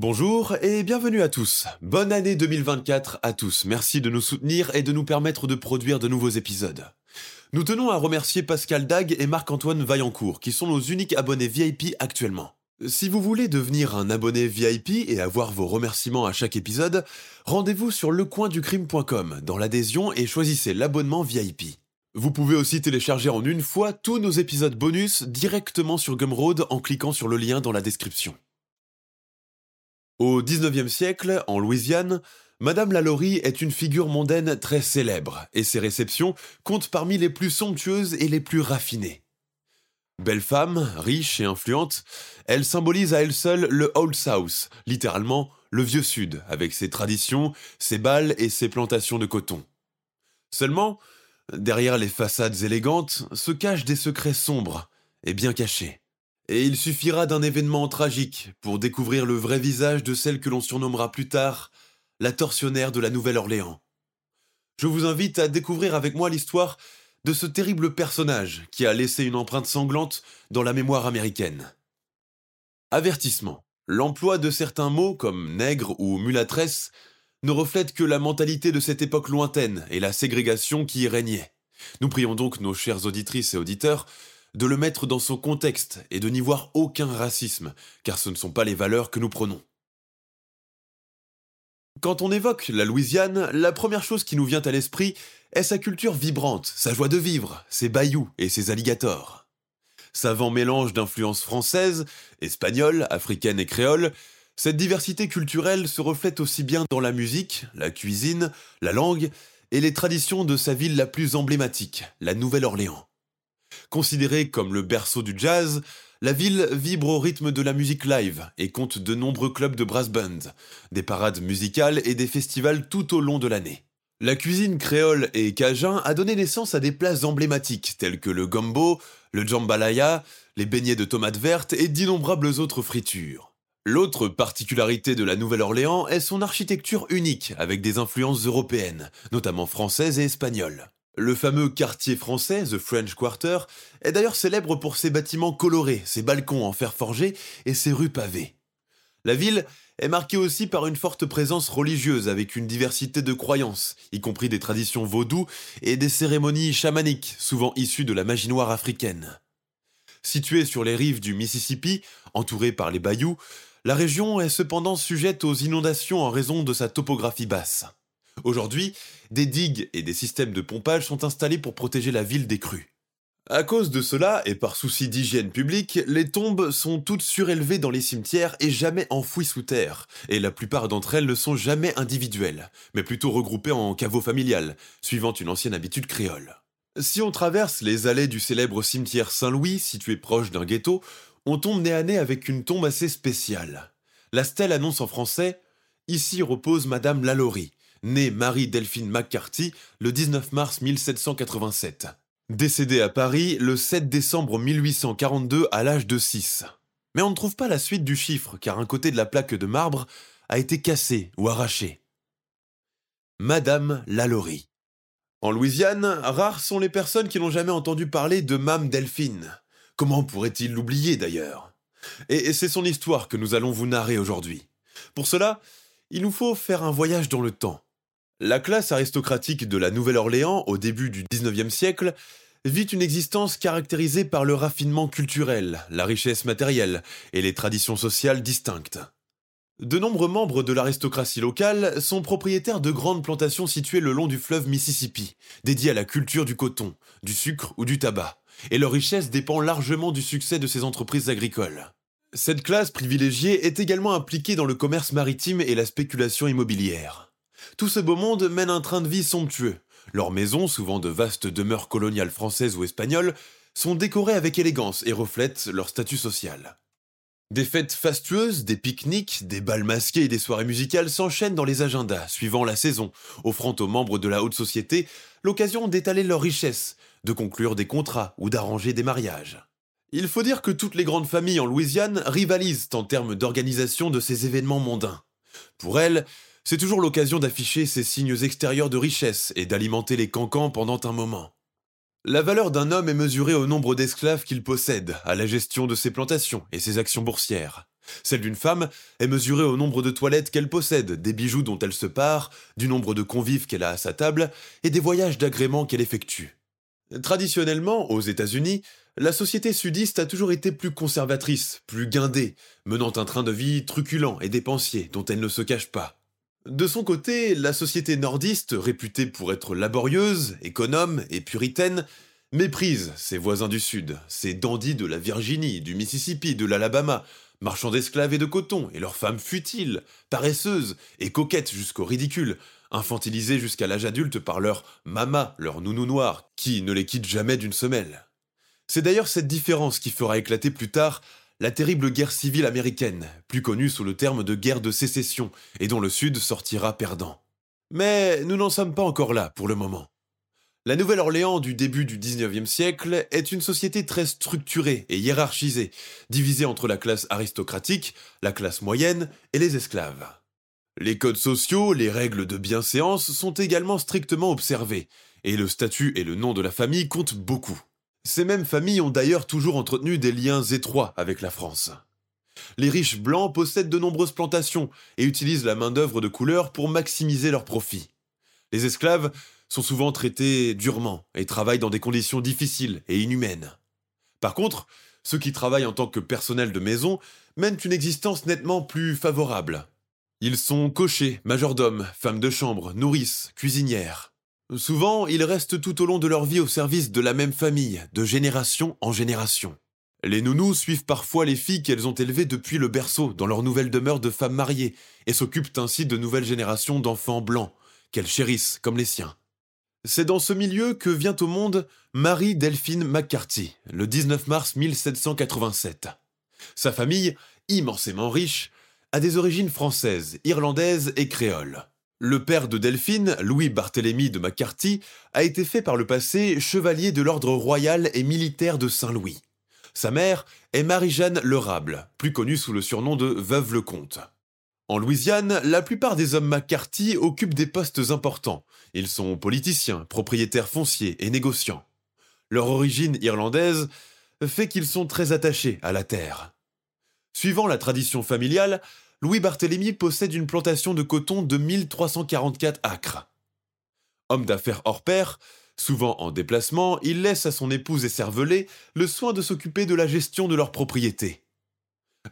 Bonjour et bienvenue à tous. Bonne année 2024 à tous. Merci de nous soutenir et de nous permettre de produire de nouveaux épisodes. Nous tenons à remercier Pascal Dag et Marc-Antoine Vaillancourt, qui sont nos uniques abonnés VIP actuellement. Si vous voulez devenir un abonné VIP et avoir vos remerciements à chaque épisode, rendez-vous sur lecoinducrime.com dans l'adhésion et choisissez l'abonnement VIP. Vous pouvez aussi télécharger en une fois tous nos épisodes bonus directement sur Gumroad en cliquant sur le lien dans la description. Au XIXe siècle, en Louisiane, Madame Lalaurie est une figure mondaine très célèbre et ses réceptions comptent parmi les plus somptueuses et les plus raffinées. Belle femme, riche et influente, elle symbolise à elle seule le Old South, littéralement le vieux Sud, avec ses traditions, ses balles et ses plantations de coton. Seulement, derrière les façades élégantes se cachent des secrets sombres et bien cachés. Et il suffira d'un événement tragique pour découvrir le vrai visage de celle que l'on surnommera plus tard la tortionnaire de la Nouvelle-Orléans. Je vous invite à découvrir avec moi l'histoire de ce terrible personnage qui a laissé une empreinte sanglante dans la mémoire américaine. Avertissement. L'emploi de certains mots comme nègre ou mulâtresse ne reflète que la mentalité de cette époque lointaine et la ségrégation qui y régnait. Nous prions donc nos chères auditrices et auditeurs de le mettre dans son contexte et de n'y voir aucun racisme, car ce ne sont pas les valeurs que nous prenons. Quand on évoque la Louisiane, la première chose qui nous vient à l'esprit est sa culture vibrante, sa joie de vivre, ses bayous et ses alligators. Savant mélange d'influences françaises, espagnoles, africaines et créoles, cette diversité culturelle se reflète aussi bien dans la musique, la cuisine, la langue et les traditions de sa ville la plus emblématique, la Nouvelle-Orléans. Considérée comme le berceau du jazz, la ville vibre au rythme de la musique live et compte de nombreux clubs de brass bands, des parades musicales et des festivals tout au long de l'année. La cuisine créole et cajun a donné naissance à des plats emblématiques tels que le gombo, le jambalaya, les beignets de tomates vertes et d'innombrables autres fritures. L'autre particularité de la Nouvelle-Orléans est son architecture unique avec des influences européennes, notamment françaises et espagnoles. Le fameux quartier français, The French Quarter, est d'ailleurs célèbre pour ses bâtiments colorés, ses balcons en fer forgé et ses rues pavées. La ville est marquée aussi par une forte présence religieuse avec une diversité de croyances, y compris des traditions vaudou et des cérémonies chamaniques, souvent issues de la magie noire africaine. Située sur les rives du Mississippi, entourée par les bayous, la région est cependant sujette aux inondations en raison de sa topographie basse. Aujourd'hui, des digues et des systèmes de pompage sont installés pour protéger la ville des crues. À cause de cela, et par souci d'hygiène publique, les tombes sont toutes surélevées dans les cimetières et jamais enfouies sous terre, et la plupart d'entre elles ne sont jamais individuelles, mais plutôt regroupées en caveaux familiales, suivant une ancienne habitude créole. Si on traverse les allées du célèbre cimetière Saint-Louis, situé proche d'un ghetto, on tombe nez à nez avec une tombe assez spéciale. La stèle annonce en français Ici repose Madame Lalaurie, née Marie-Delphine McCarthy le 19 mars 1787. Décédée à Paris le 7 décembre 1842 à l'âge de 6. Mais on ne trouve pas la suite du chiffre car un côté de la plaque de marbre a été cassé ou arraché. Madame Lalaurie. En Louisiane, rares sont les personnes qui n'ont jamais entendu parler de Mame Delphine. Comment pourrait-il l'oublier d'ailleurs? Et c'est son histoire que nous allons vous narrer aujourd'hui. Pour cela, il nous faut faire un voyage dans le temps, la classe aristocratique de la Nouvelle-Orléans, au début du XIXe siècle, vit une existence caractérisée par le raffinement culturel, la richesse matérielle et les traditions sociales distinctes. De nombreux membres de l'aristocratie locale sont propriétaires de grandes plantations situées le long du fleuve Mississippi, dédiées à la culture du coton, du sucre ou du tabac, et leur richesse dépend largement du succès de ces entreprises agricoles. Cette classe privilégiée est également impliquée dans le commerce maritime et la spéculation immobilière. Tout ce beau monde mène un train de vie somptueux. Leurs maisons, souvent de vastes demeures coloniales françaises ou espagnoles, sont décorées avec élégance et reflètent leur statut social. Des fêtes fastueuses, des pique-niques, des bals masqués et des soirées musicales s'enchaînent dans les agendas, suivant la saison, offrant aux membres de la haute société l'occasion d'étaler leurs richesses, de conclure des contrats ou d'arranger des mariages. Il faut dire que toutes les grandes familles en Louisiane rivalisent en termes d'organisation de ces événements mondains. Pour elles, c'est toujours l'occasion d'afficher ces signes extérieurs de richesse et d'alimenter les cancans pendant un moment. La valeur d'un homme est mesurée au nombre d'esclaves qu'il possède, à la gestion de ses plantations et ses actions boursières. Celle d'une femme est mesurée au nombre de toilettes qu'elle possède, des bijoux dont elle se part, du nombre de convives qu'elle a à sa table et des voyages d'agrément qu'elle effectue. Traditionnellement, aux États-Unis, la société sudiste a toujours été plus conservatrice, plus guindée, menant un train de vie truculent et dépensier dont elle ne se cache pas. De son côté, la société nordiste, réputée pour être laborieuse, économe et puritaine, méprise ses voisins du Sud, ses dandys de la Virginie, du Mississippi, de l'Alabama, marchands d'esclaves et de coton, et leurs femmes futiles, paresseuses et coquettes jusqu'au ridicule, infantilisées jusqu'à l'âge adulte par leur mama, leur nounou noir, qui ne les quitte jamais d'une semelle. C'est d'ailleurs cette différence qui fera éclater plus tard la terrible guerre civile américaine, plus connue sous le terme de guerre de sécession, et dont le Sud sortira perdant. Mais nous n'en sommes pas encore là pour le moment. La Nouvelle-Orléans du début du XIXe siècle est une société très structurée et hiérarchisée, divisée entre la classe aristocratique, la classe moyenne et les esclaves. Les codes sociaux, les règles de bienséance sont également strictement observés, et le statut et le nom de la famille comptent beaucoup. Ces mêmes familles ont d'ailleurs toujours entretenu des liens étroits avec la France. Les riches blancs possèdent de nombreuses plantations et utilisent la main-d'œuvre de couleur pour maximiser leurs profits. Les esclaves sont souvent traités durement et travaillent dans des conditions difficiles et inhumaines. Par contre, ceux qui travaillent en tant que personnel de maison mènent une existence nettement plus favorable. Ils sont cochers, majordomes, femmes de chambre, nourrices, cuisinières. Souvent, ils restent tout au long de leur vie au service de la même famille, de génération en génération. Les nounous suivent parfois les filles qu'elles ont élevées depuis le berceau dans leur nouvelle demeure de femmes mariées et s'occupent ainsi de nouvelles générations d'enfants blancs, qu'elles chérissent comme les siens. C'est dans ce milieu que vient au monde Marie Delphine McCarthy, le 19 mars 1787. Sa famille, immensément riche, a des origines françaises, irlandaises et créoles. Le père de Delphine, Louis Barthélemy de McCarthy, a été fait par le passé chevalier de l'ordre royal et militaire de Saint-Louis. Sa mère est Marie-Jeanne Lerable, plus connue sous le surnom de Veuve le Comte. En Louisiane, la plupart des hommes McCarthy occupent des postes importants. Ils sont politiciens, propriétaires fonciers et négociants. Leur origine irlandaise fait qu'ils sont très attachés à la terre. Suivant la tradition familiale, Louis Barthélemy possède une plantation de coton de 1344 acres. Homme d'affaires hors pair, souvent en déplacement, il laisse à son épouse écervelée le soin de s'occuper de la gestion de leur propriété.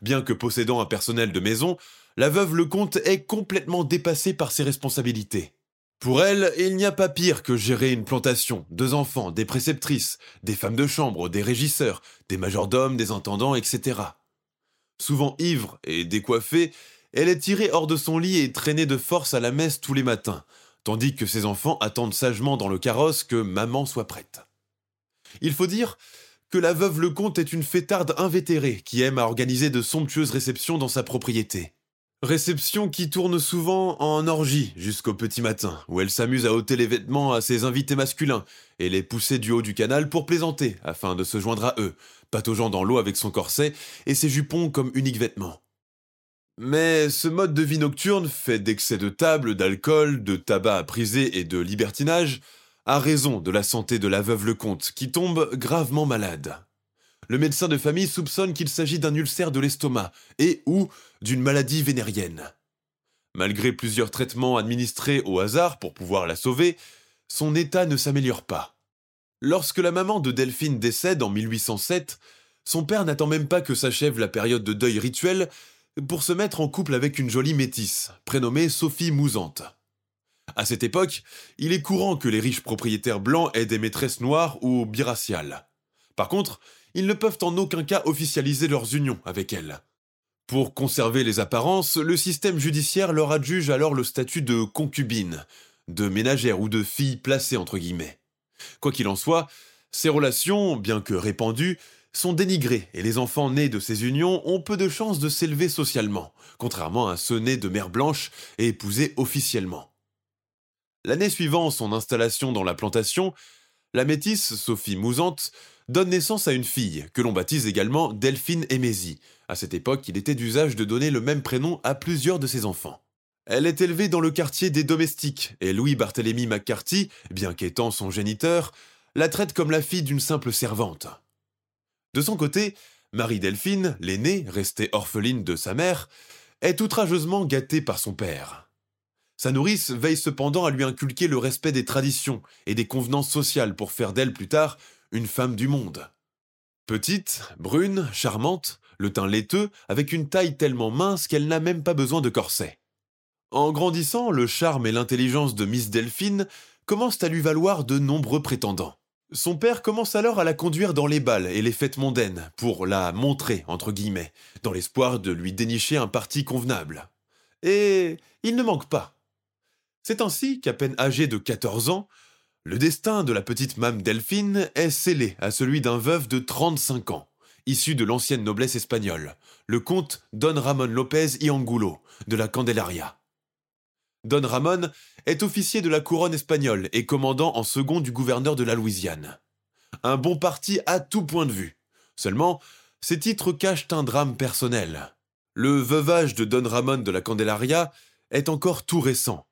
Bien que possédant un personnel de maison, la veuve Lecomte est complètement dépassée par ses responsabilités. Pour elle, il n'y a pas pire que gérer une plantation, deux enfants, des préceptrices, des femmes de chambre, des régisseurs, des majordomes, des intendants, etc. Souvent ivre et décoiffée, elle est tirée hors de son lit et traînée de force à la messe tous les matins, tandis que ses enfants attendent sagement dans le carrosse que maman soit prête. Il faut dire que la veuve Lecomte est une fêtarde invétérée qui aime à organiser de somptueuses réceptions dans sa propriété. Réceptions qui tournent souvent en orgie jusqu'au petit matin, où elle s'amuse à ôter les vêtements à ses invités masculins et les pousser du haut du canal pour plaisanter, afin de se joindre à eux, pataugeant dans l'eau avec son corset et ses jupons comme unique vêtement. Mais ce mode de vie nocturne, fait d'excès de table, d'alcool, de tabac à priser et de libertinage, a raison de la santé de la veuve Lecomte, qui tombe gravement malade. Le médecin de famille soupçonne qu'il s'agit d'un ulcère de l'estomac et ou d'une maladie vénérienne. Malgré plusieurs traitements administrés au hasard pour pouvoir la sauver, son état ne s'améliore pas. Lorsque la maman de Delphine décède en 1807, son père n'attend même pas que s'achève la période de deuil rituel pour se mettre en couple avec une jolie métisse, prénommée Sophie Mousante. À cette époque, il est courant que les riches propriétaires blancs aient des maîtresses noires ou biraciales. Par contre, ils ne peuvent en aucun cas officialiser leurs unions avec elles. Pour conserver les apparences, le système judiciaire leur adjuge alors le statut de concubine, de ménagère ou de fille placée entre guillemets. Quoi qu'il en soit, ces relations, bien que répandues, sont dénigrés et les enfants nés de ces unions ont peu de chances de s'élever socialement, contrairement à ceux nés de mère blanche et épousés officiellement. L'année suivant son installation dans la plantation, la métisse Sophie Mousante donne naissance à une fille, que l'on baptise également Delphine Émésie. À cette époque, il était d'usage de donner le même prénom à plusieurs de ses enfants. Elle est élevée dans le quartier des domestiques, et Louis Barthélemy McCarthy, bien qu'étant son géniteur, la traite comme la fille d'une simple servante. De son côté, Marie-Delphine, l'aînée, restée orpheline de sa mère, est outrageusement gâtée par son père. Sa nourrice veille cependant à lui inculquer le respect des traditions et des convenances sociales pour faire d'elle plus tard une femme du monde. Petite, brune, charmante, le teint laiteux, avec une taille tellement mince qu'elle n'a même pas besoin de corset. En grandissant, le charme et l'intelligence de Miss Delphine commencent à lui valoir de nombreux prétendants. Son père commence alors à la conduire dans les balles et les fêtes mondaines, pour la montrer, entre guillemets, dans l'espoir de lui dénicher un parti convenable. Et il ne manque pas. C'est ainsi qu'à peine âgée de 14 ans, le destin de la petite Mame Delphine est scellé à celui d'un veuf de 35 ans, issu de l'ancienne noblesse espagnole, le comte Don Ramon López y Angulo, de la Candelaria. Don Ramon est officier de la couronne espagnole et commandant en second du gouverneur de la Louisiane. Un bon parti à tout point de vue. Seulement, ces titres cachent un drame personnel. Le veuvage de Don Ramon de la Candelaria est encore tout récent,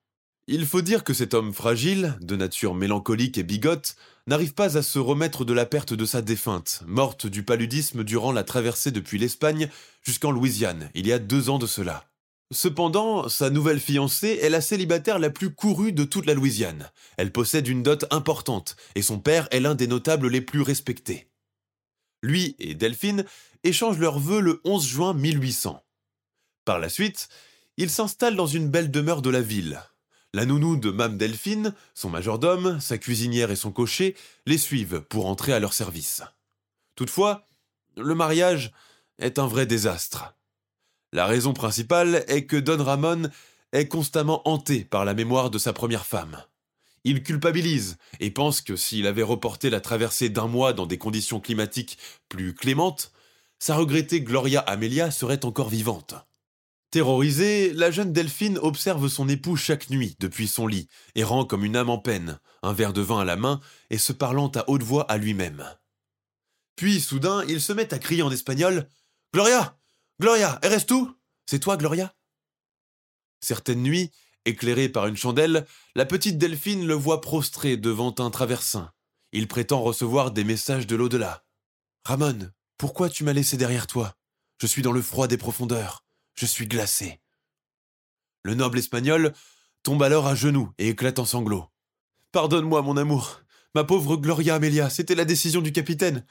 il faut dire que cet homme fragile, de nature mélancolique et bigote, n'arrive pas à se remettre de la perte de sa défunte, morte du paludisme durant la traversée depuis l'Espagne jusqu'en Louisiane, il y a deux ans de cela. Cependant, sa nouvelle fiancée est la célibataire la plus courue de toute la Louisiane. Elle possède une dot importante, et son père est l'un des notables les plus respectés. Lui et Delphine échangent leurs vœux le 11 juin 1800. Par la suite, ils s'installent dans une belle demeure de la ville, la nounou de Mame Delphine, son majordome, sa cuisinière et son cocher les suivent pour entrer à leur service. Toutefois, le mariage est un vrai désastre. La raison principale est que Don Ramon est constamment hanté par la mémoire de sa première femme. Il culpabilise et pense que s'il avait reporté la traversée d'un mois dans des conditions climatiques plus clémentes, sa regrettée Gloria Amelia serait encore vivante. Terrorisée, la jeune Delphine observe son époux chaque nuit depuis son lit, errant comme une âme en peine, un verre de vin à la main et se parlant à haute voix à lui-même. Puis, soudain, il se met à crier en espagnol Gloria Gloria Eres tout C'est toi, Gloria Certaines nuits, éclairée par une chandelle, la petite Delphine le voit prostré devant un traversin. Il prétend recevoir des messages de l'au-delà. Ramon, pourquoi tu m'as laissé derrière toi? Je suis dans le froid des profondeurs. Je suis glacé. Le noble espagnol tombe alors à genoux et éclate en sanglots. Pardonne-moi, mon amour. Ma pauvre Gloria Amelia, c'était la décision du capitaine.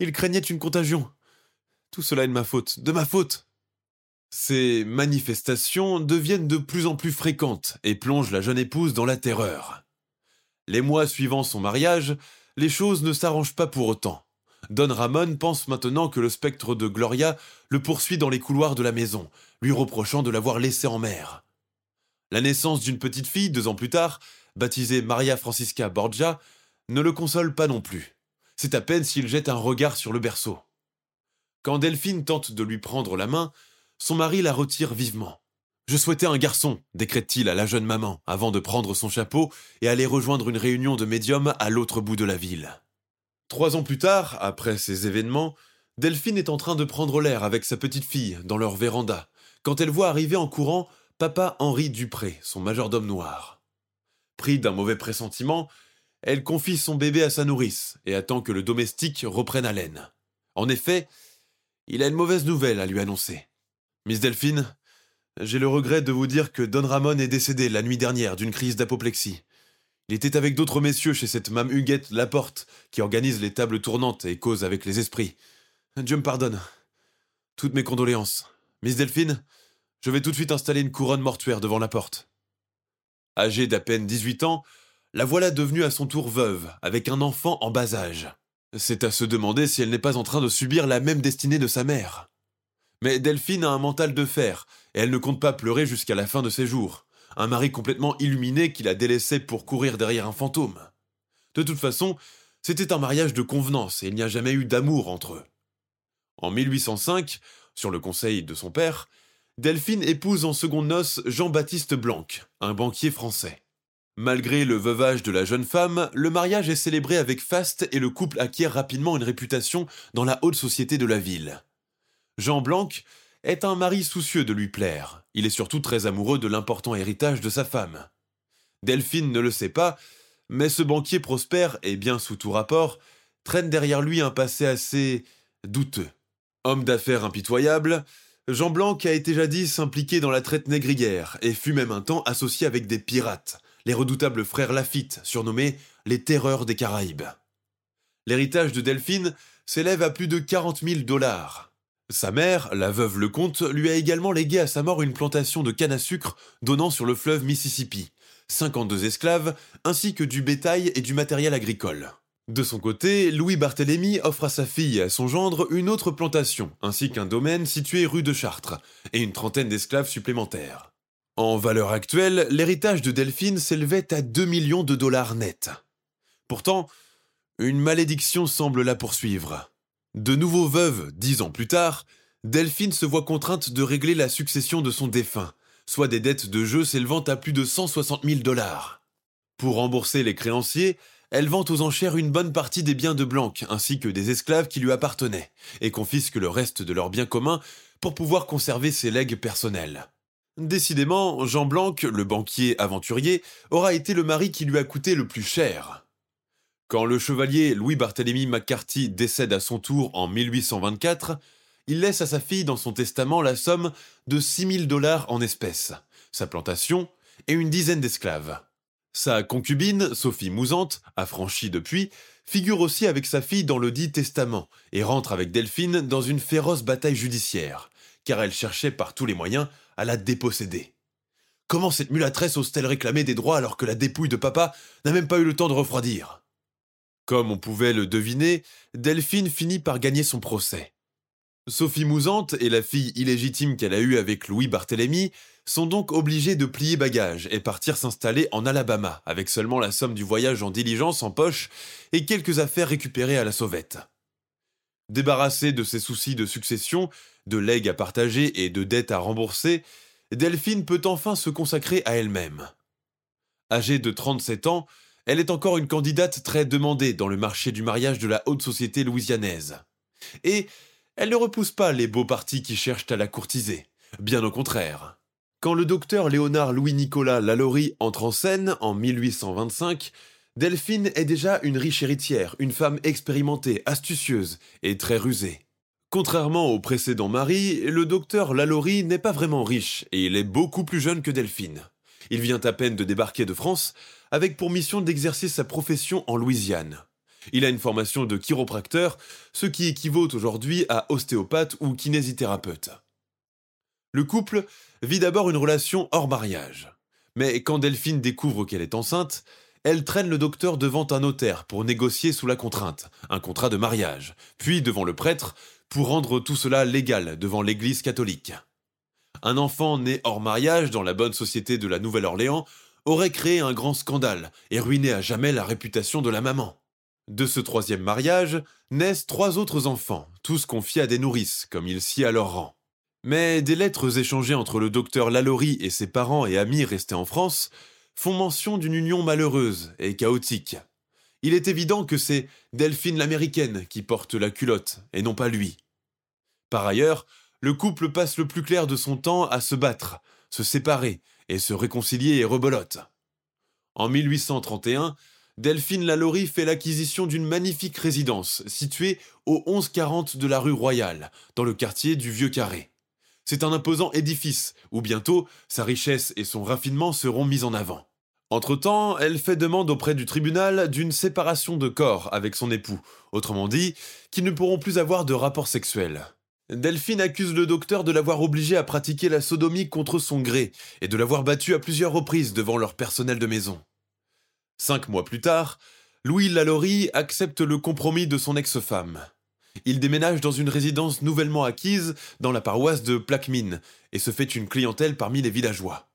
Il craignait une contagion. Tout cela est de ma faute, de ma faute. Ces manifestations deviennent de plus en plus fréquentes et plongent la jeune épouse dans la terreur. Les mois suivant son mariage, les choses ne s'arrangent pas pour autant. Don Ramon pense maintenant que le spectre de Gloria le poursuit dans les couloirs de la maison, lui reprochant de l'avoir laissé en mer. La naissance d'une petite fille deux ans plus tard, baptisée Maria Francisca Borgia, ne le console pas non plus. C'est à peine s'il jette un regard sur le berceau. Quand Delphine tente de lui prendre la main, son mari la retire vivement. Je souhaitais un garçon, décrète-t-il à la jeune maman, avant de prendre son chapeau et aller rejoindre une réunion de médiums à l'autre bout de la ville. Trois ans plus tard, après ces événements, Delphine est en train de prendre l'air avec sa petite fille dans leur véranda, quand elle voit arriver en courant papa Henri Dupré, son majordome noir. Pris d'un mauvais pressentiment, elle confie son bébé à sa nourrice et attend que le domestique reprenne haleine. En effet, il a une mauvaise nouvelle à lui annoncer. Miss Delphine, j'ai le regret de vous dire que Don Ramon est décédé la nuit dernière d'une crise d'apoplexie. Il était avec d'autres messieurs chez cette Mame Huguette Laporte, qui organise les tables tournantes et cause avec les esprits. Dieu me pardonne. Toutes mes condoléances. Miss Delphine, je vais tout de suite installer une couronne mortuaire devant la porte. Âgée d'à peine 18 ans, la voilà devenue à son tour veuve, avec un enfant en bas âge. C'est à se demander si elle n'est pas en train de subir la même destinée de sa mère. Mais Delphine a un mental de fer, et elle ne compte pas pleurer jusqu'à la fin de ses jours un mari complètement illuminé qu'il a délaissé pour courir derrière un fantôme. De toute façon, c'était un mariage de convenance et il n'y a jamais eu d'amour entre eux. En 1805, sur le conseil de son père, Delphine épouse en seconde noces Jean-Baptiste Blanc, un banquier français. Malgré le veuvage de la jeune femme, le mariage est célébré avec faste et le couple acquiert rapidement une réputation dans la haute société de la ville. Jean Blanc est un mari soucieux de lui plaire. Il est surtout très amoureux de l'important héritage de sa femme. Delphine ne le sait pas, mais ce banquier prospère et bien sous tout rapport traîne derrière lui un passé assez douteux. Homme d'affaires impitoyable, Jean Blanc a été jadis impliqué dans la traite négrière et fut même un temps associé avec des pirates, les redoutables frères Lafitte, surnommés les Terreurs des Caraïbes. L'héritage de Delphine s'élève à plus de 40 000 dollars. Sa mère, la veuve Lecomte, lui a également légué à sa mort une plantation de canne à sucre donnant sur le fleuve Mississippi, 52 esclaves, ainsi que du bétail et du matériel agricole. De son côté, Louis Barthélemy offre à sa fille et à son gendre une autre plantation, ainsi qu'un domaine situé rue de Chartres, et une trentaine d'esclaves supplémentaires. En valeur actuelle, l'héritage de Delphine s'élevait à 2 millions de dollars nets. Pourtant, une malédiction semble la poursuivre. De nouveau veuve dix ans plus tard, Delphine se voit contrainte de régler la succession de son défunt, soit des dettes de jeu s'élevant à plus de 160 000 dollars. Pour rembourser les créanciers, elle vend aux enchères une bonne partie des biens de Blanc, ainsi que des esclaves qui lui appartenaient, et confisque le reste de leurs biens communs pour pouvoir conserver ses legs personnels. Décidément, Jean Blanc, le banquier aventurier, aura été le mari qui lui a coûté le plus cher. Quand le chevalier Louis Barthélemy McCarthy décède à son tour en 1824, il laisse à sa fille dans son testament la somme de 6000 dollars en espèces, sa plantation et une dizaine d'esclaves. Sa concubine, Sophie Mousante, affranchie depuis, figure aussi avec sa fille dans le dit testament et rentre avec Delphine dans une féroce bataille judiciaire, car elle cherchait par tous les moyens à la déposséder. Comment cette mulâtresse ose-t-elle réclamer des droits alors que la dépouille de papa n'a même pas eu le temps de refroidir? Comme on pouvait le deviner, Delphine finit par gagner son procès. Sophie Mousante et la fille illégitime qu'elle a eue avec Louis Barthélemy sont donc obligées de plier bagages et partir s'installer en Alabama, avec seulement la somme du voyage en diligence en poche et quelques affaires récupérées à la sauvette. Débarrassée de ses soucis de succession, de legs à partager et de dettes à rembourser, Delphine peut enfin se consacrer à elle-même. Âgée de 37 ans, elle est encore une candidate très demandée dans le marché du mariage de la haute société louisianaise. Et elle ne repousse pas les beaux partis qui cherchent à la courtiser, bien au contraire. Quand le docteur Léonard Louis-Nicolas Lalaurie entre en scène en 1825, Delphine est déjà une riche héritière, une femme expérimentée, astucieuse et très rusée. Contrairement au précédent mari, le docteur Lalaurie n'est pas vraiment riche et il est beaucoup plus jeune que Delphine. Il vient à peine de débarquer de France avec pour mission d'exercer sa profession en Louisiane. Il a une formation de chiropracteur, ce qui équivaut aujourd'hui à ostéopathe ou kinésithérapeute. Le couple vit d'abord une relation hors mariage. Mais quand Delphine découvre qu'elle est enceinte, elle traîne le docteur devant un notaire pour négocier sous la contrainte, un contrat de mariage, puis devant le prêtre pour rendre tout cela légal devant l'Église catholique. Un enfant né hors mariage dans la bonne société de la Nouvelle-Orléans aurait créé un grand scandale et ruiné à jamais la réputation de la maman. De ce troisième mariage naissent trois autres enfants, tous confiés à des nourrices, comme il sied à leur rang. Mais des lettres échangées entre le docteur Lalaurie et ses parents et amis restés en France font mention d'une union malheureuse et chaotique. Il est évident que c'est Delphine l'américaine qui porte la culotte, et non pas lui. Par ailleurs, le couple passe le plus clair de son temps à se battre, se séparer et se réconcilier et rebolote. En 1831, Delphine Lalaurie fait l'acquisition d'une magnifique résidence située au 1140 de la rue Royale, dans le quartier du Vieux Carré. C'est un imposant édifice où bientôt sa richesse et son raffinement seront mis en avant. Entre-temps, elle fait demande auprès du tribunal d'une séparation de corps avec son époux, autrement dit, qu'ils ne pourront plus avoir de rapports sexuels. Delphine accuse le docteur de l'avoir obligé à pratiquer la sodomie contre son gré et de l'avoir battu à plusieurs reprises devant leur personnel de maison. Cinq mois plus tard, Louis Lalaurie accepte le compromis de son ex-femme. Il déménage dans une résidence nouvellement acquise dans la paroisse de Plaquemine et se fait une clientèle parmi les villageois.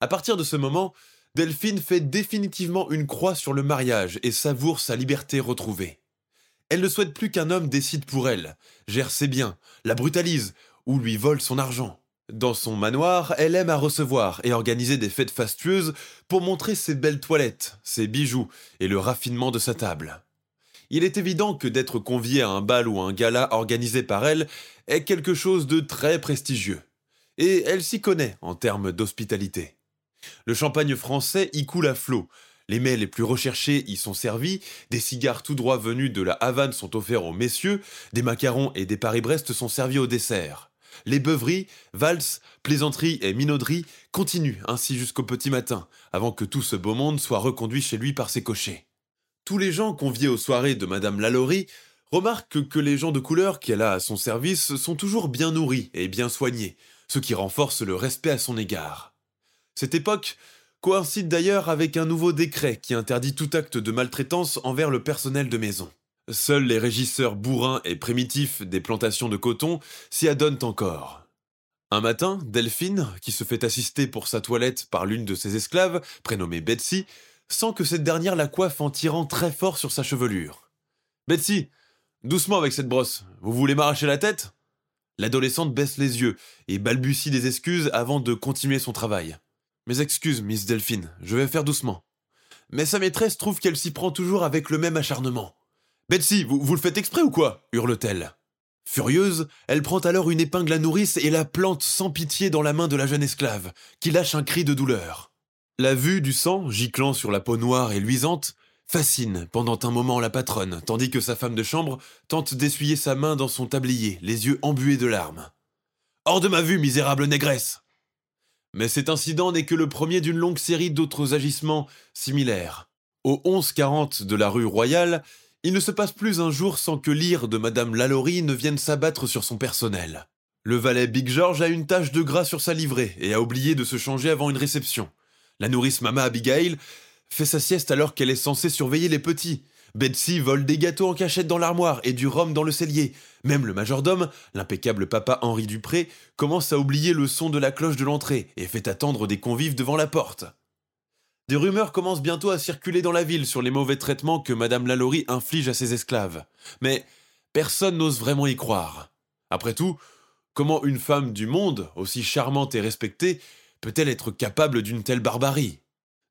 À partir de ce moment, Delphine fait définitivement une croix sur le mariage et savoure sa liberté retrouvée. Elle ne souhaite plus qu'un homme décide pour elle, gère ses biens, la brutalise ou lui vole son argent. Dans son manoir, elle aime à recevoir et organiser des fêtes fastueuses pour montrer ses belles toilettes, ses bijoux et le raffinement de sa table. Il est évident que d'être convié à un bal ou un gala organisé par elle est quelque chose de très prestigieux. Et elle s'y connaît en termes d'hospitalité. Le champagne français y coule à flot, les mets les plus recherchés y sont servis, des cigares tout droit venus de la Havane sont offerts aux messieurs, des macarons et des Paris-Brest sont servis au dessert. Les beuveries, valses, plaisanteries et minauderies continuent ainsi jusqu'au petit matin, avant que tout ce beau monde soit reconduit chez lui par ses cochers. Tous les gens conviés aux soirées de Madame Lalaurie remarquent que les gens de couleur qu'elle a à son service sont toujours bien nourris et bien soignés, ce qui renforce le respect à son égard. Cette époque coïncide d'ailleurs avec un nouveau décret qui interdit tout acte de maltraitance envers le personnel de maison. Seuls les régisseurs bourrins et primitifs des plantations de coton s'y adonnent encore. Un matin, Delphine, qui se fait assister pour sa toilette par l'une de ses esclaves, prénommée Betsy, sent que cette dernière la coiffe en tirant très fort sur sa chevelure. Betsy, doucement avec cette brosse, vous voulez m'arracher la tête? L'adolescente baisse les yeux et balbutie des excuses avant de continuer son travail. Mes excuses, Miss Delphine, je vais faire doucement. Mais sa maîtresse trouve qu'elle s'y prend toujours avec le même acharnement. Betsy, vous, vous le faites exprès ou quoi? hurle-t-elle. Furieuse, elle prend alors une épingle à nourrice et la plante sans pitié dans la main de la jeune esclave, qui lâche un cri de douleur. La vue du sang, giclant sur la peau noire et luisante, fascine pendant un moment la patronne, tandis que sa femme de chambre tente d'essuyer sa main dans son tablier, les yeux embués de larmes. Hors de ma vue, misérable négresse mais cet incident n'est que le premier d'une longue série d'autres agissements similaires. Au 1140 de la rue Royale, il ne se passe plus un jour sans que l'ire de Madame Lalaurie ne vienne s'abattre sur son personnel. Le valet Big George a une tache de gras sur sa livrée et a oublié de se changer avant une réception. La nourrice Mama Abigail fait sa sieste alors qu'elle est censée surveiller les petits. Betsy vole des gâteaux en cachette dans l'armoire et du rhum dans le cellier. Même le majordome, l'impeccable papa Henri Dupré, commence à oublier le son de la cloche de l'entrée et fait attendre des convives devant la porte. Des rumeurs commencent bientôt à circuler dans la ville sur les mauvais traitements que Madame Lalaurie inflige à ses esclaves. Mais personne n'ose vraiment y croire. Après tout, comment une femme du monde, aussi charmante et respectée, peut-elle être capable d'une telle barbarie?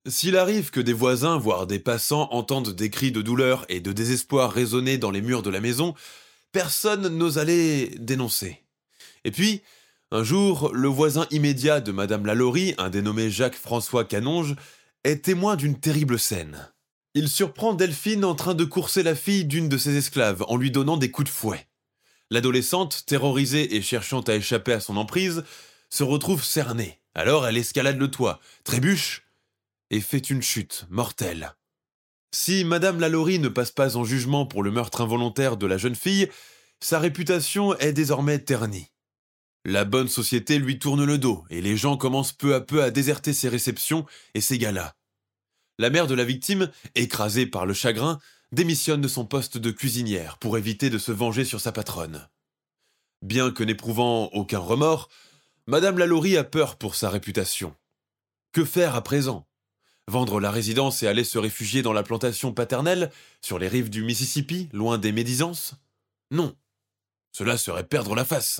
S'il arrive que des voisins, voire des passants, entendent des cris de douleur et de désespoir résonner dans les murs de la maison, personne n'ose aller dénoncer. Et puis, un jour, le voisin immédiat de Madame Lalaurie, un dénommé Jacques-François Canonge, est témoin d'une terrible scène. Il surprend Delphine en train de courser la fille d'une de ses esclaves en lui donnant des coups de fouet. L'adolescente, terrorisée et cherchant à échapper à son emprise, se retrouve cernée. Alors elle escalade le toit, trébuche et fait une chute mortelle. Si Madame Lalaurie ne passe pas en jugement pour le meurtre involontaire de la jeune fille, sa réputation est désormais ternie. La bonne société lui tourne le dos et les gens commencent peu à peu à déserter ses réceptions et ses galas. La mère de la victime, écrasée par le chagrin, démissionne de son poste de cuisinière pour éviter de se venger sur sa patronne. Bien que n'éprouvant aucun remords, Madame Lalaurie a peur pour sa réputation. Que faire à présent? Vendre la résidence et aller se réfugier dans la plantation paternelle, sur les rives du Mississippi, loin des médisances? Non. Cela serait perdre la face.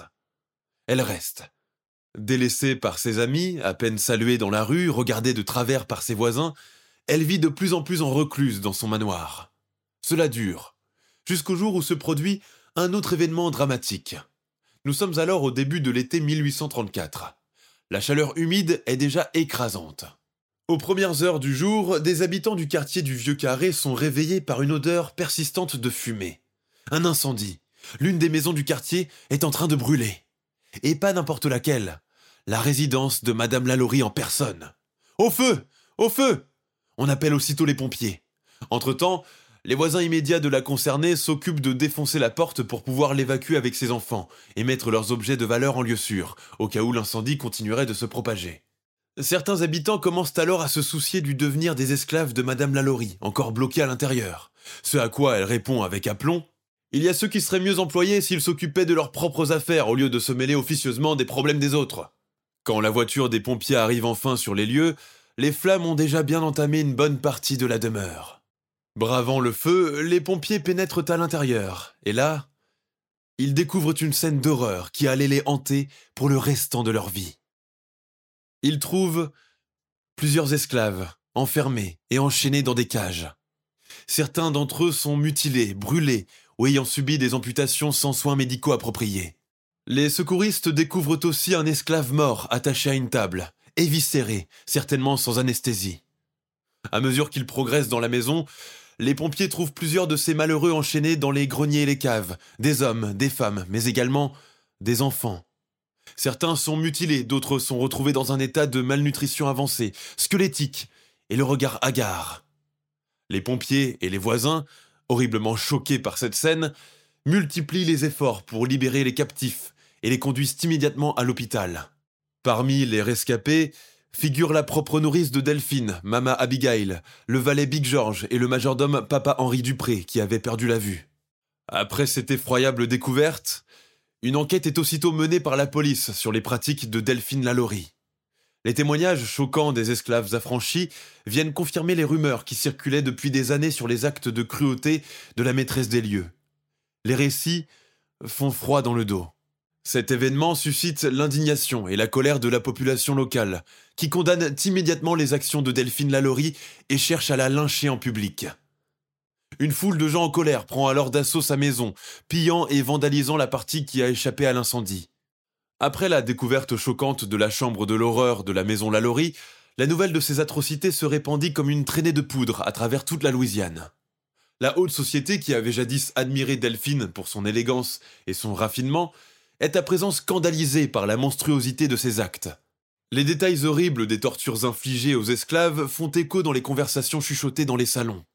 Elle reste. Délaissée par ses amis, à peine saluée dans la rue, regardée de travers par ses voisins, elle vit de plus en plus en recluse dans son manoir. Cela dure, jusqu'au jour où se produit un autre événement dramatique. Nous sommes alors au début de l'été 1834. La chaleur humide est déjà écrasante. Aux premières heures du jour, des habitants du quartier du Vieux Carré sont réveillés par une odeur persistante de fumée. Un incendie. L'une des maisons du quartier est en train de brûler. Et pas n'importe laquelle. La résidence de Madame Lalaurie en personne. Au feu Au feu On appelle aussitôt les pompiers. Entre-temps, les voisins immédiats de la concernée s'occupent de défoncer la porte pour pouvoir l'évacuer avec ses enfants et mettre leurs objets de valeur en lieu sûr, au cas où l'incendie continuerait de se propager. Certains habitants commencent alors à se soucier du devenir des esclaves de Madame Lalaurie, encore bloqués à l'intérieur. Ce à quoi elle répond avec aplomb Il y a ceux qui seraient mieux employés s'ils s'occupaient de leurs propres affaires au lieu de se mêler officieusement des problèmes des autres. Quand la voiture des pompiers arrive enfin sur les lieux, les flammes ont déjà bien entamé une bonne partie de la demeure. Bravant le feu, les pompiers pénètrent à l'intérieur, et là, ils découvrent une scène d'horreur qui allait les hanter pour le restant de leur vie. Ils trouvent plusieurs esclaves, enfermés et enchaînés dans des cages. Certains d'entre eux sont mutilés, brûlés ou ayant subi des amputations sans soins médicaux appropriés. Les secouristes découvrent aussi un esclave mort attaché à une table, éviscéré, certainement sans anesthésie. À mesure qu'ils progressent dans la maison, les pompiers trouvent plusieurs de ces malheureux enchaînés dans les greniers et les caves, des hommes, des femmes, mais également des enfants. Certains sont mutilés, d'autres sont retrouvés dans un état de malnutrition avancée, squelettique, et le regard hagard. Les pompiers et les voisins, horriblement choqués par cette scène, multiplient les efforts pour libérer les captifs et les conduisent immédiatement à l'hôpital. Parmi les rescapés, figure la propre nourrice de Delphine, Mama Abigail, le valet Big George et le majordome Papa Henri Dupré qui avait perdu la vue. Après cette effroyable découverte, une enquête est aussitôt menée par la police sur les pratiques de Delphine Lalaurie. Les témoignages choquants des esclaves affranchis viennent confirmer les rumeurs qui circulaient depuis des années sur les actes de cruauté de la maîtresse des lieux. Les récits font froid dans le dos. Cet événement suscite l'indignation et la colère de la population locale, qui condamne immédiatement les actions de Delphine Lalaurie et cherche à la lyncher en public. Une foule de gens en colère prend alors d'assaut sa maison, pillant et vandalisant la partie qui a échappé à l'incendie. Après la découverte choquante de la chambre de l'horreur de la maison Lalaurie, la nouvelle de ces atrocités se répandit comme une traînée de poudre à travers toute la Louisiane. La haute société qui avait jadis admiré Delphine pour son élégance et son raffinement est à présent scandalisé par la monstruosité de ses actes. Les détails horribles des tortures infligées aux esclaves font écho dans les conversations chuchotées dans les salons.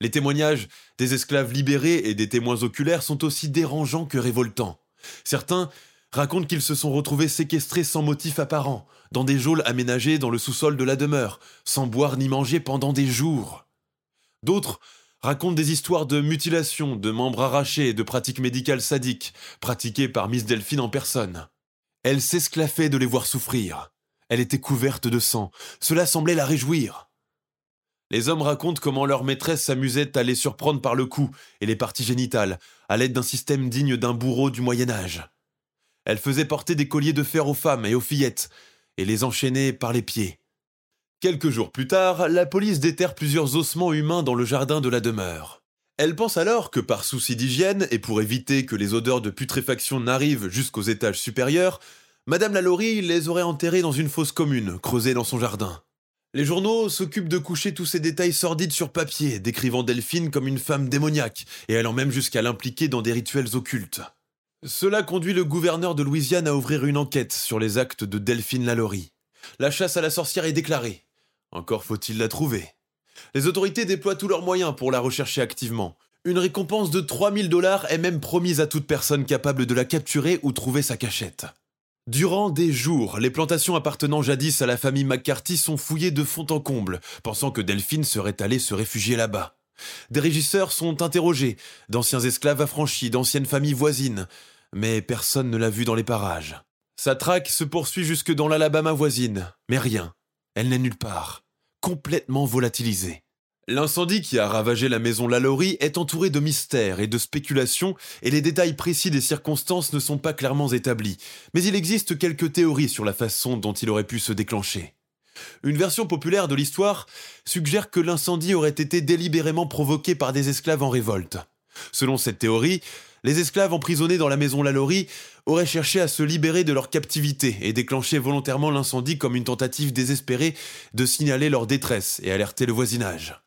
Les témoignages des esclaves libérés et des témoins oculaires sont aussi dérangeants que révoltants. Certains racontent qu'ils se sont retrouvés séquestrés sans motif apparent, dans des geôles aménagées dans le sous-sol de la demeure, sans boire ni manger pendant des jours. D'autres raconte des histoires de mutilations, de membres arrachés et de pratiques médicales sadiques, pratiquées par Miss Delphine en personne. Elle s'esclaffait de les voir souffrir. Elle était couverte de sang. Cela semblait la réjouir. Les hommes racontent comment leur maîtresse s'amusait à les surprendre par le cou et les parties génitales, à l'aide d'un système digne d'un bourreau du Moyen Âge. Elle faisait porter des colliers de fer aux femmes et aux fillettes, et les enchaînait par les pieds. Quelques jours plus tard, la police déterre plusieurs ossements humains dans le jardin de la demeure. Elle pense alors que par souci d'hygiène et pour éviter que les odeurs de putréfaction n'arrivent jusqu'aux étages supérieurs, Madame Lalaurie les aurait enterrés dans une fosse commune, creusée dans son jardin. Les journaux s'occupent de coucher tous ces détails sordides sur papier, décrivant Delphine comme une femme démoniaque, et allant même jusqu'à l'impliquer dans des rituels occultes. Cela conduit le gouverneur de Louisiane à ouvrir une enquête sur les actes de Delphine Lalaurie. La chasse à la sorcière est déclarée, encore faut-il la trouver. Les autorités déploient tous leurs moyens pour la rechercher activement. Une récompense de 3000 dollars est même promise à toute personne capable de la capturer ou trouver sa cachette. Durant des jours, les plantations appartenant jadis à la famille McCarthy sont fouillées de fond en comble, pensant que Delphine serait allée se réfugier là-bas. Des régisseurs sont interrogés, d'anciens esclaves affranchis, d'anciennes familles voisines, mais personne ne l'a vue dans les parages. Sa traque se poursuit jusque dans l'Alabama voisine, mais rien, elle n'est nulle part, complètement volatilisée. L'incendie qui a ravagé la maison Lalaurie est entouré de mystères et de spéculations, et les détails précis des circonstances ne sont pas clairement établis, mais il existe quelques théories sur la façon dont il aurait pu se déclencher. Une version populaire de l'histoire suggère que l'incendie aurait été délibérément provoqué par des esclaves en révolte. Selon cette théorie, les esclaves emprisonnés dans la maison Lalaurie auraient cherché à se libérer de leur captivité et déclenché volontairement l'incendie comme une tentative désespérée de signaler leur détresse et alerter le voisinage.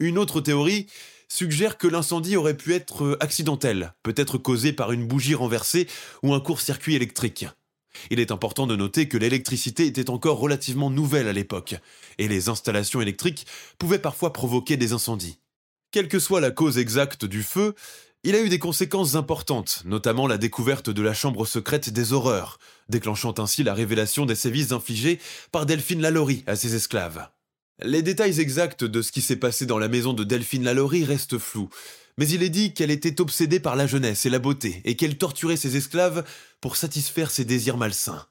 Une autre théorie suggère que l'incendie aurait pu être accidentel, peut-être causé par une bougie renversée ou un court-circuit électrique. Il est important de noter que l'électricité était encore relativement nouvelle à l'époque, et les installations électriques pouvaient parfois provoquer des incendies. Quelle que soit la cause exacte du feu, il a eu des conséquences importantes, notamment la découverte de la chambre secrète des horreurs, déclenchant ainsi la révélation des sévices infligés par Delphine Lalaurie à ses esclaves. Les détails exacts de ce qui s'est passé dans la maison de Delphine Lalaurie restent flous, mais il est dit qu'elle était obsédée par la jeunesse et la beauté, et qu'elle torturait ses esclaves pour satisfaire ses désirs malsains.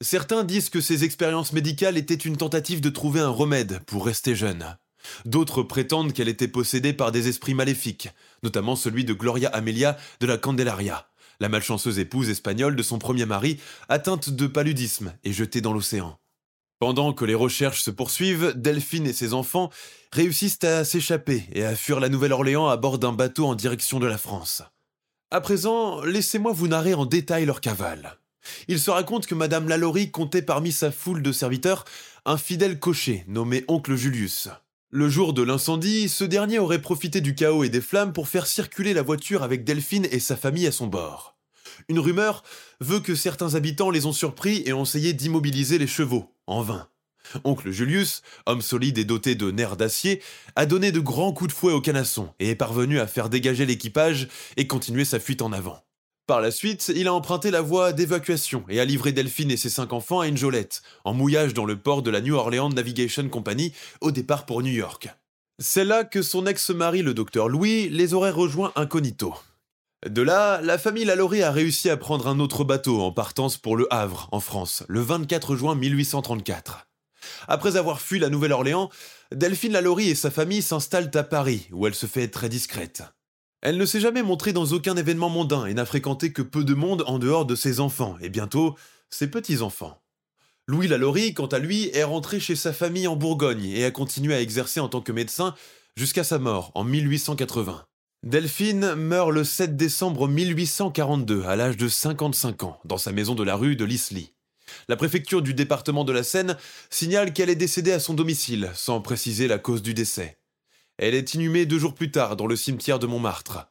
Certains disent que ces expériences médicales étaient une tentative de trouver un remède pour rester jeune. D'autres prétendent qu'elle était possédée par des esprits maléfiques, notamment celui de Gloria Amelia de la Candelaria, la malchanceuse épouse espagnole de son premier mari, atteinte de paludisme et jetée dans l'océan. Pendant que les recherches se poursuivent, Delphine et ses enfants réussissent à s'échapper et à fuir la Nouvelle-Orléans à bord d'un bateau en direction de la France. À présent, laissez-moi vous narrer en détail leur cavale. Il se raconte que Madame Lalaurie comptait parmi sa foule de serviteurs un fidèle cocher nommé Oncle Julius. Le jour de l'incendie, ce dernier aurait profité du chaos et des flammes pour faire circuler la voiture avec Delphine et sa famille à son bord. Une rumeur veut que certains habitants les ont surpris et ont essayé d'immobiliser les chevaux, en vain. Oncle Julius, homme solide et doté de nerfs d'acier, a donné de grands coups de fouet au canasson et est parvenu à faire dégager l'équipage et continuer sa fuite en avant. Par la suite, il a emprunté la voie d'évacuation et a livré Delphine et ses cinq enfants à une jolette, en mouillage dans le port de la New Orleans Navigation Company, au départ pour New York. C'est là que son ex-mari, le docteur Louis, les aurait rejoints incognito. De là, la famille Lalaurie a réussi à prendre un autre bateau en partance pour Le Havre, en France, le 24 juin 1834. Après avoir fui la Nouvelle-Orléans, Delphine Lalaurie et sa famille s'installent à Paris, où elle se fait très discrète. Elle ne s'est jamais montrée dans aucun événement mondain et n'a fréquenté que peu de monde en dehors de ses enfants, et bientôt ses petits-enfants. Louis Lalaurie, quant à lui, est rentré chez sa famille en Bourgogne et a continué à exercer en tant que médecin jusqu'à sa mort en 1880. Delphine meurt le 7 décembre 1842 à l'âge de 55 ans dans sa maison de la rue de l'Isly. La préfecture du département de la Seine signale qu'elle est décédée à son domicile, sans préciser la cause du décès. Elle est inhumée deux jours plus tard dans le cimetière de Montmartre.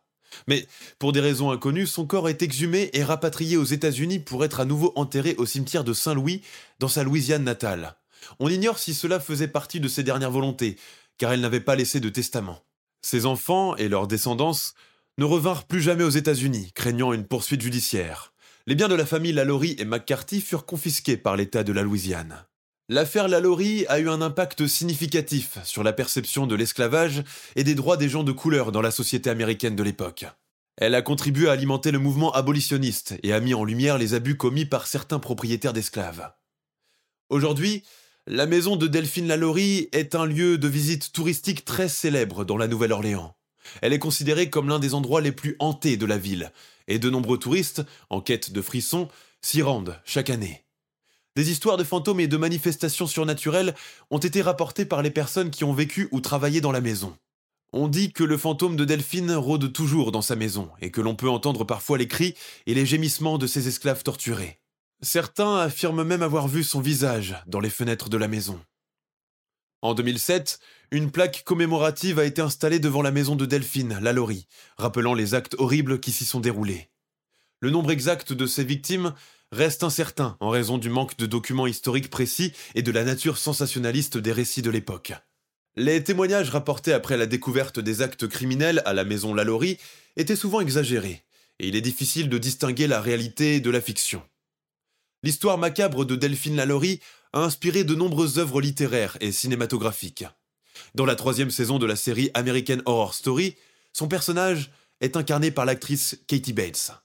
Mais pour des raisons inconnues, son corps est exhumé et rapatrié aux États-Unis pour être à nouveau enterré au cimetière de Saint-Louis, dans sa Louisiane natale. On ignore si cela faisait partie de ses dernières volontés, car elle n'avait pas laissé de testament. Ses enfants et leurs descendants ne revinrent plus jamais aux États-Unis, craignant une poursuite judiciaire. Les biens de la famille Lalaurie et McCarthy furent confisqués par l'État de la Louisiane. L'affaire Lalaurie a eu un impact significatif sur la perception de l'esclavage et des droits des gens de couleur dans la société américaine de l'époque. Elle a contribué à alimenter le mouvement abolitionniste et a mis en lumière les abus commis par certains propriétaires d'esclaves. Aujourd'hui, la maison de Delphine Lalaurie est un lieu de visite touristique très célèbre dans la Nouvelle-Orléans. Elle est considérée comme l'un des endroits les plus hantés de la ville, et de nombreux touristes, en quête de frissons, s'y rendent chaque année. Des histoires de fantômes et de manifestations surnaturelles ont été rapportées par les personnes qui ont vécu ou travaillé dans la maison. On dit que le fantôme de Delphine rôde toujours dans sa maison et que l'on peut entendre parfois les cris et les gémissements de ses esclaves torturés. Certains affirment même avoir vu son visage dans les fenêtres de la maison. En 2007, une plaque commémorative a été installée devant la maison de Delphine, Lalaurie, rappelant les actes horribles qui s'y sont déroulés. Le nombre exact de ces victimes reste incertain en raison du manque de documents historiques précis et de la nature sensationnaliste des récits de l'époque. Les témoignages rapportés après la découverte des actes criminels à la maison Lalaurie étaient souvent exagérés, et il est difficile de distinguer la réalité de la fiction. L'histoire macabre de Delphine Lalaurie a inspiré de nombreuses œuvres littéraires et cinématographiques. Dans la troisième saison de la série American Horror Story, son personnage est incarné par l'actrice Katie Bates.